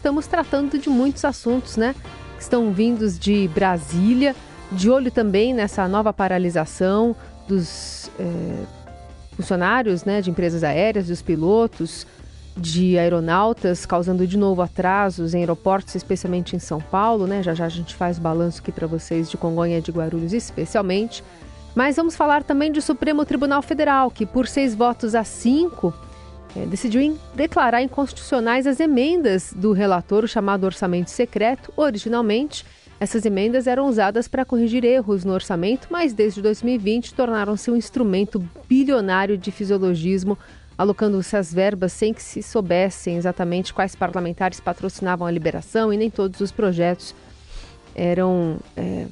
estamos tratando de muitos assuntos, né? Que estão vindos de Brasília, de olho também nessa nova paralisação dos é, funcionários né, de empresas aéreas, dos pilotos, de aeronautas, causando de novo atrasos em aeroportos, especialmente em São Paulo. Né? Já já a gente faz o balanço aqui para vocês de Congonha de Guarulhos, especialmente. Mas vamos falar também do Supremo Tribunal Federal, que por seis votos a cinco é, decidiu declarar inconstitucionais as emendas do relator, o chamado orçamento secreto. Originalmente, essas emendas eram usadas para corrigir erros no orçamento, mas desde 2020 tornaram-se um instrumento bilionário de fisiologismo, alocando-se as verbas sem que se soubessem exatamente quais parlamentares patrocinavam a liberação e nem todos os projetos eram é,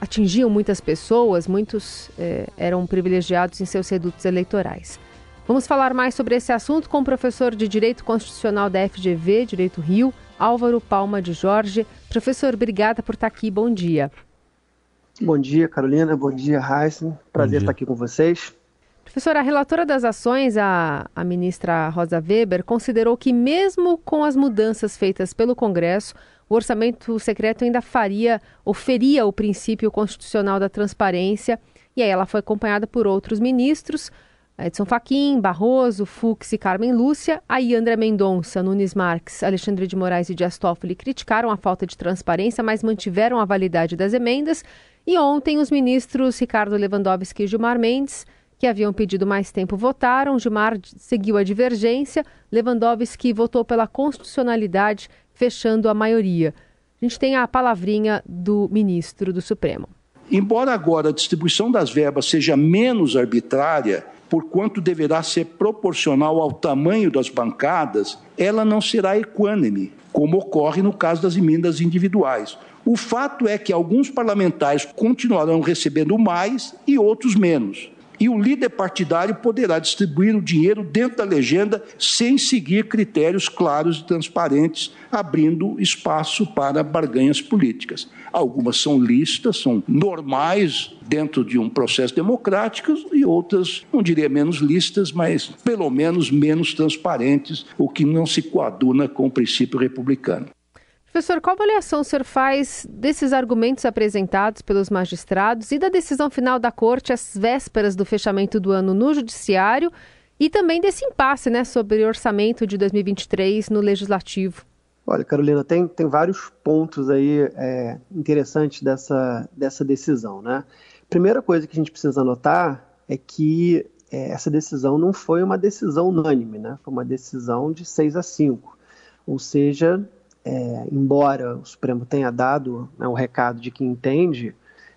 atingiam muitas pessoas, muitos é, eram privilegiados em seus redutos eleitorais. Vamos falar mais sobre esse assunto com o professor de Direito Constitucional da FGV, Direito Rio, Álvaro Palma de Jorge. Professor, obrigada por estar aqui. Bom dia. Bom dia, Carolina. Bom dia, Heisen. Prazer estar aqui com vocês. Professora, a relatora das ações, a, a ministra Rosa Weber, considerou que, mesmo com as mudanças feitas pelo Congresso, o orçamento secreto ainda faria, oferia o princípio constitucional da transparência. E aí ela foi acompanhada por outros ministros. Edson Fachin, Barroso, Fux e Carmen Lúcia. Aí André Mendonça, Nunes Marques, Alexandre de Moraes e Dias Toffoli criticaram a falta de transparência, mas mantiveram a validade das emendas. E ontem os ministros Ricardo Lewandowski e Gilmar Mendes, que haviam pedido mais tempo, votaram. Gilmar seguiu a divergência. Lewandowski votou pela constitucionalidade, fechando a maioria. A gente tem a palavrinha do ministro do Supremo. Embora agora a distribuição das verbas seja menos arbitrária, porquanto deverá ser proporcional ao tamanho das bancadas, ela não será equânime, como ocorre no caso das emendas individuais. O fato é que alguns parlamentares continuarão recebendo mais e outros menos e o líder partidário poderá distribuir o dinheiro dentro da legenda sem seguir critérios claros e transparentes, abrindo espaço para barganhas políticas. Algumas são listas, são normais dentro de um processo democrático e outras, não diria menos listas, mas pelo menos menos transparentes, o que não se coaduna com o princípio republicano. Professor, qual avaliação o senhor faz desses argumentos apresentados pelos magistrados e da decisão final da Corte às vésperas do fechamento do ano no Judiciário e também desse impasse né, sobre o orçamento de 2023 no Legislativo? Olha, Carolina, tem, tem vários pontos aí é, interessantes dessa, dessa decisão. Né? Primeira coisa que a gente precisa notar é que é, essa decisão não foi uma decisão unânime, né? foi uma decisão de 6 a 5. Ou seja, é, embora o Supremo tenha dado né, o recado de que entende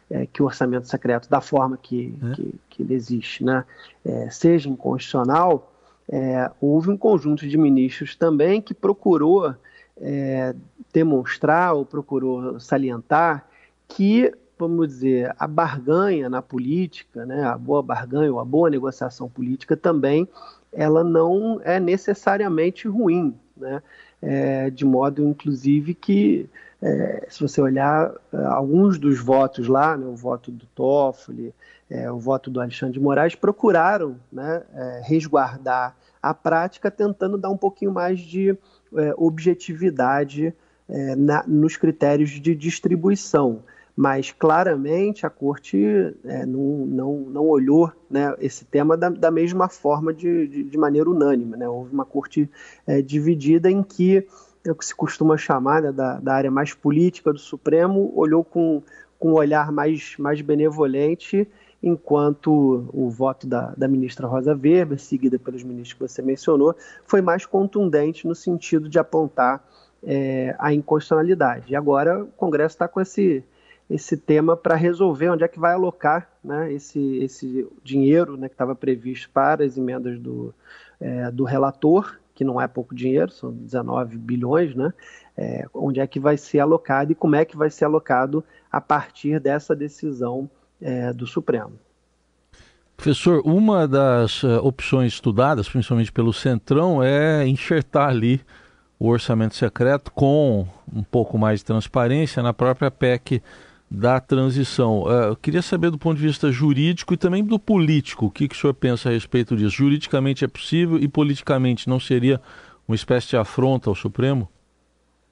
é, que o orçamento secreto, da forma que, é. que, que, ele existe, né, é, seja inconstitucional, é, houve um conjunto de ministros também que procurou é, demonstrar ou procurou salientar que, vamos dizer, a barganha na política, né, a boa barganha ou a boa negociação política também, ela não é necessariamente ruim, né? É, de modo, inclusive, que, é, se você olhar é, alguns dos votos lá, né, o voto do Toffoli, é, o voto do Alexandre de Moraes, procuraram né, é, resguardar a prática, tentando dar um pouquinho mais de é, objetividade na, nos critérios de distribuição mas claramente a corte é, não, não, não olhou né, esse tema da, da mesma forma de, de, de, maneira unânime. Né? Houve uma corte é, dividida em que é o que se costuma chamar né, da, da área mais política do Supremo olhou com, com um olhar mais, mais benevolente, enquanto o voto da, da ministra Rosa Weber, seguida pelos ministros que você mencionou, foi mais contundente no sentido de apontar é, a inconstitucionalidade. E agora o Congresso está com esse esse tema para resolver onde é que vai alocar né, esse, esse dinheiro né, que estava previsto para as emendas do, é, do relator, que não é pouco dinheiro, são 19 bilhões, né, é, onde é que vai ser alocado e como é que vai ser alocado a partir dessa decisão é, do Supremo. Professor, uma das uh, opções estudadas, principalmente pelo Centrão, é enxertar ali o orçamento secreto com um pouco mais de transparência na própria PEC da transição. Uh, eu queria saber do ponto de vista jurídico e também do político, o que, que o senhor pensa a respeito disso? Juridicamente é possível e politicamente não seria uma espécie de afronta ao Supremo?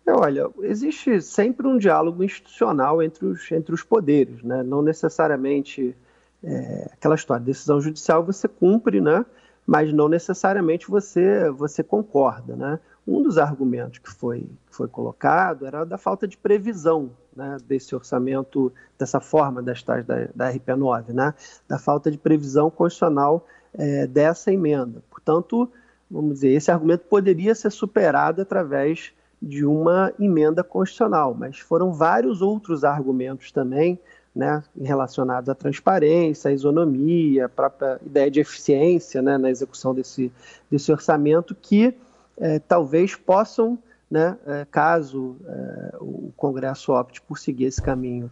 É, olha, existe sempre um diálogo institucional entre os, entre os poderes, né? não necessariamente é, aquela história, decisão judicial você cumpre, né? mas não necessariamente você, você concorda. Né? Um dos argumentos que foi, foi colocado era da falta de previsão né, desse orçamento, dessa forma das tais da, da RP9, né? da falta de previsão constitucional é, dessa emenda. Portanto, vamos dizer, esse argumento poderia ser superado através de uma emenda constitucional, mas foram vários outros argumentos também né, relacionados à transparência, à isonomia, a própria ideia de eficiência né, na execução desse, desse orçamento que é, talvez possam, né, é, caso é, o Congresso opte por seguir esse caminho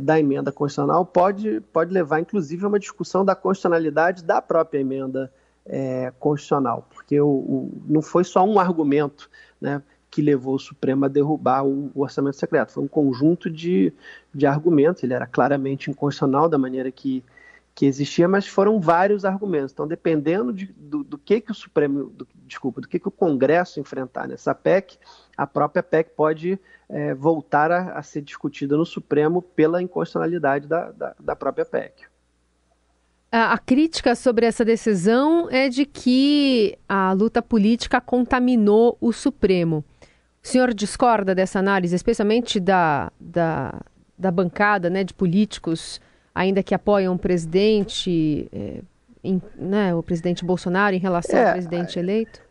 da emenda constitucional, pode, pode levar inclusive a uma discussão da constitucionalidade da própria emenda constitucional, porque o, o, não foi só um argumento, né, que levou o Supremo a derrubar o, o orçamento secreto. Foi um conjunto de, de argumentos, ele era claramente inconstitucional da maneira que, que existia, mas foram vários argumentos. Então, dependendo de, do, do, que, que o Supremo, do, desculpa, do que, que o Congresso enfrentar nessa PEC, a própria PEC pode é, voltar a, a, ser discutida no Supremo pela inconstitucionalidade da, da, da própria PEC. A, a crítica sobre essa decisão é de que a luta política contaminou o Supremo. O senhor discorda dessa análise, especialmente da, da, da bancada né, de políticos, ainda que apoiam o presidente, é, em, né, o presidente Bolsonaro em relação é, ao presidente eleito?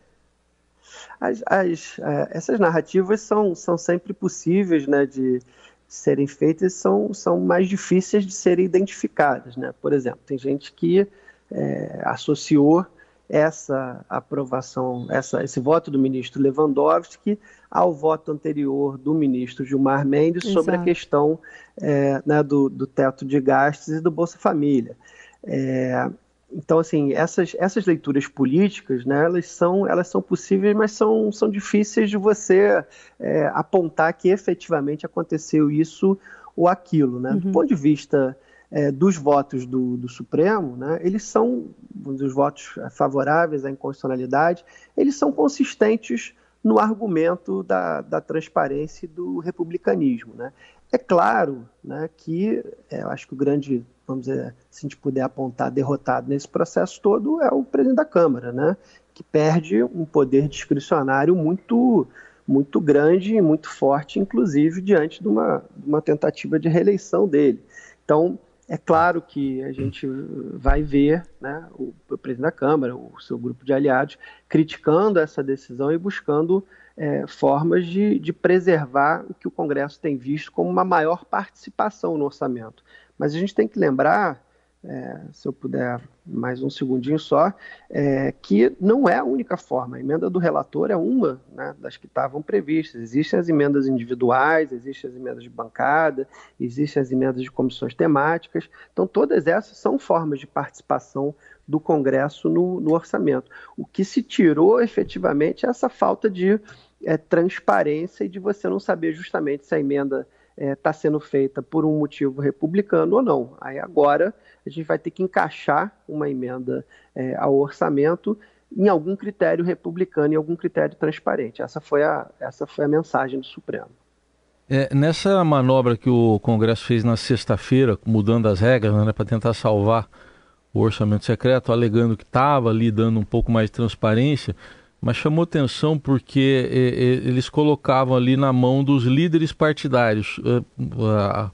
As, as, é, essas narrativas são, são sempre possíveis né, de, de serem feitas são, são mais difíceis de serem identificadas. Né? Por exemplo, tem gente que é, associou essa aprovação, essa, esse voto do ministro Lewandowski ao voto anterior do ministro Gilmar Mendes Exato. sobre a questão é, né, do, do, teto de gastos e do Bolsa Família. É, então, assim, essas, essas leituras políticas, né, elas são, elas são possíveis, mas são, são difíceis de você é, apontar que efetivamente aconteceu isso ou aquilo. Né? Uhum. Do ponto de vista é, dos votos do, do Supremo, né, eles são, os votos favoráveis à inconstitucionalidade, eles são consistentes no argumento da, da transparência e do republicanismo. Né? É claro né, que é, eu acho que o grande, vamos dizer, se a gente puder apontar derrotado nesse processo todo, é o presidente da Câmara, né, que perde um poder discricionário muito muito grande e muito forte, inclusive diante de uma, uma tentativa de reeleição dele. Então, é claro que a gente vai ver né, o, o, presidente da Câmara, o seu grupo de aliados, criticando essa decisão e buscando é, formas de, de preservar o que o Congresso tem visto como uma maior participação no orçamento. Mas a gente tem que lembrar é, se eu puder mais um segundinho só, é, que não é a única forma. A emenda do relator é uma né, das que estavam previstas. Existem as emendas individuais, existem as emendas de bancada, existem as emendas de comissões temáticas. Então, todas essas são formas de participação do Congresso no, no orçamento. O que se tirou efetivamente é essa falta de é, transparência e de você não saber justamente se a emenda está é, tá sendo feita por um motivo republicano ou não. Aí agora a gente vai ter que encaixar uma emenda é, ao orçamento em algum critério republicano, em algum critério transparente. Essa foi a, essa foi a mensagem do Supremo. É, nessa manobra que o Congresso fez na sexta-feira, mudando as regras né, para tentar salvar o orçamento secreto, alegando que estava ali dando um pouco mais de transparência, mas chamou atenção porque é, é, eles colocavam ali na mão dos líderes partidários é,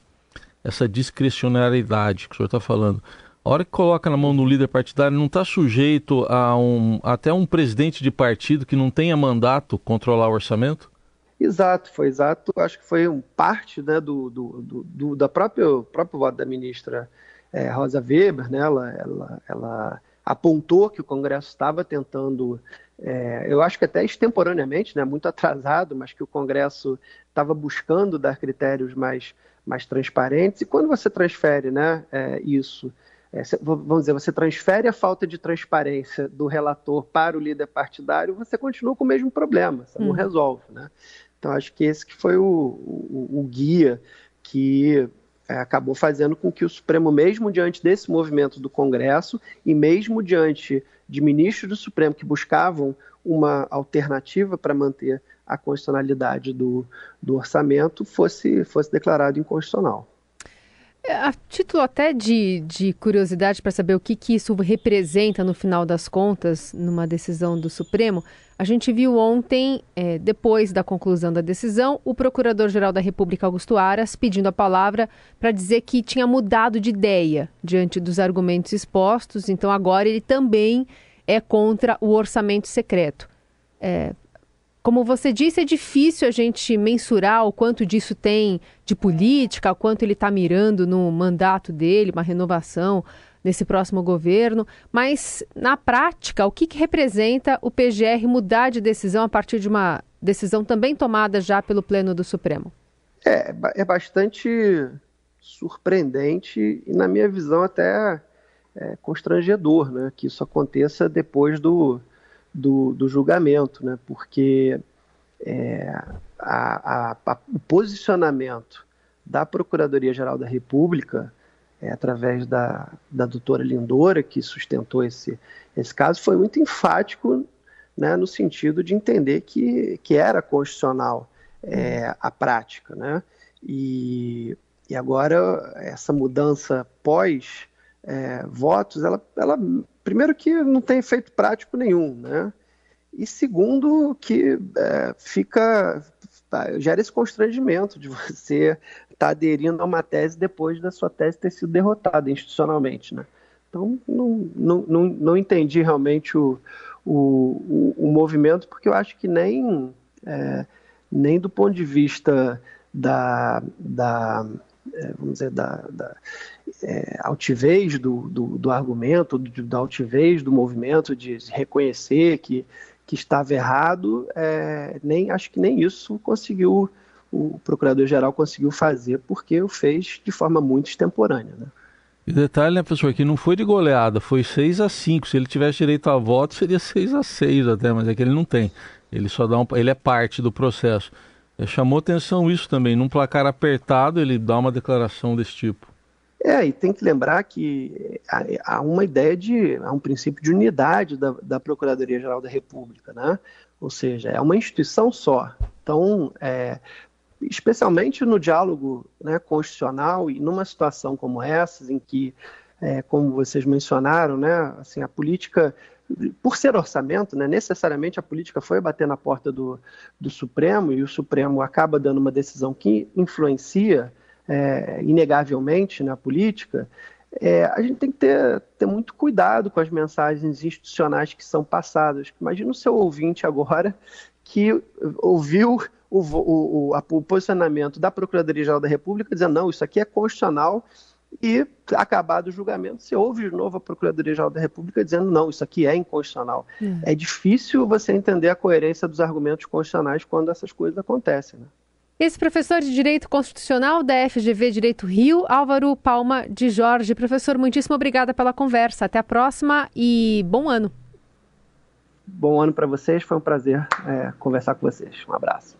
essa discricionariedade que o senhor está falando. A hora que coloca na mão do líder partidário, não está sujeito a um até um presidente de partido que não tenha mandato controlar o orçamento? Exato, foi exato. Acho que foi um parte né, do, do, do, do da própria próprio voto da ministra é, Rosa Weber, né? Ela, ela, ela apontou que o Congresso estava tentando é, eu acho que até extemporaneamente, né, muito atrasado, mas que o Congresso estava buscando dar critérios mais, mais transparentes. E quando você transfere né, é, isso, é, vamos dizer, você transfere a falta de transparência do relator para o líder partidário, você continua com o mesmo problema, você não hum. resolve. Né? Então, acho que esse que foi o, o, o guia que é, acabou fazendo com que o Supremo, mesmo diante desse movimento do Congresso e mesmo diante de ministros do Supremo que buscavam uma alternativa para manter a constitucionalidade do, do orçamento fosse, fosse declarado inconstitucional. É, a título até de, de curiosidade para saber o que, que isso representa no final das contas, numa decisão do Supremo, a gente viu ontem, é, depois da conclusão da decisão, o Procurador-Geral da República, Augusto Aras, pedindo a palavra para dizer que tinha mudado de ideia diante dos argumentos expostos, então agora ele também é contra o orçamento secreto. É, como você disse, é difícil a gente mensurar o quanto disso tem de política, o quanto ele está mirando no mandato dele, uma renovação nesse próximo governo. Mas, na prática, o que, que representa o PGR mudar de decisão a partir de uma decisão também tomada já pelo Pleno do Supremo? É, é bastante surpreendente e, na minha visão, até é, constrangedor né, que isso aconteça depois do, do, do julgamento, né? porque é, a, a, a, o posicionamento da Procuradoria-Geral da República, é, através da, da doutora Lindora, que sustentou esse, esse caso, foi muito enfático né, no sentido de entender que, que era constitucional é, a prática. Né? E, e agora, essa mudança pós é, votos, ela, ela primeiro que não tem efeito prático nenhum, né? E segundo que é, fica tá, gera esse constrangimento de você estar tá aderindo a uma tese depois da sua tese ter sido derrotada institucionalmente, né? Então não, não, não, não entendi realmente o, o, o, o, movimento porque eu acho que nem é, nem do ponto de vista da, da vamos dizer, da, da é, altivez do, do, do argumento, do, da altivez do movimento, de reconhecer que, que estava errado, é, nem acho que nem isso conseguiu, o procurador-geral conseguiu fazer, porque o fez de forma muito extemporânea. Né? E detalhe, né, professor, que não foi de goleada, foi 6 a 5 Se ele tivesse direito a voto, seria 6 a 6 até, mas é que ele não tem. Ele só dá um, ele é parte do processo. É, chamou atenção isso também. Num placar apertado, ele dá uma declaração desse tipo. É, e tem que lembrar que há uma ideia de. há um princípio de unidade da, da Procuradoria-Geral da República, né? Ou seja, é uma instituição só. Então, é, especialmente no diálogo né, constitucional e numa situação como essa, em que, é, como vocês mencionaram, né, assim, a política por ser orçamento, né, necessariamente a política foi bater na porta do, do Supremo e o Supremo acaba dando uma decisão que influencia é, inegavelmente na política, é, a gente tem que ter, ter muito cuidado com as mensagens institucionais que são passadas. Imagina o seu ouvinte agora que ouviu o, o, o, o posicionamento da Procuradoria-Geral da República dizendo não, isso aqui é constitucional e, acabado o julgamento, se ouve de novo a Procuradoria-Geral da República dizendo não, isso aqui é inconstitucional. É. é difícil você entender a coerência dos argumentos constitucionais quando essas coisas acontecem. Né? Esse professor de Direito Constitucional da FGV Direito Rio, Álvaro Palma de Jorge. Professor, muitíssimo obrigada pela conversa. Até a próxima e bom ano. Bom ano para vocês, foi um prazer é, conversar com vocês. Um abraço.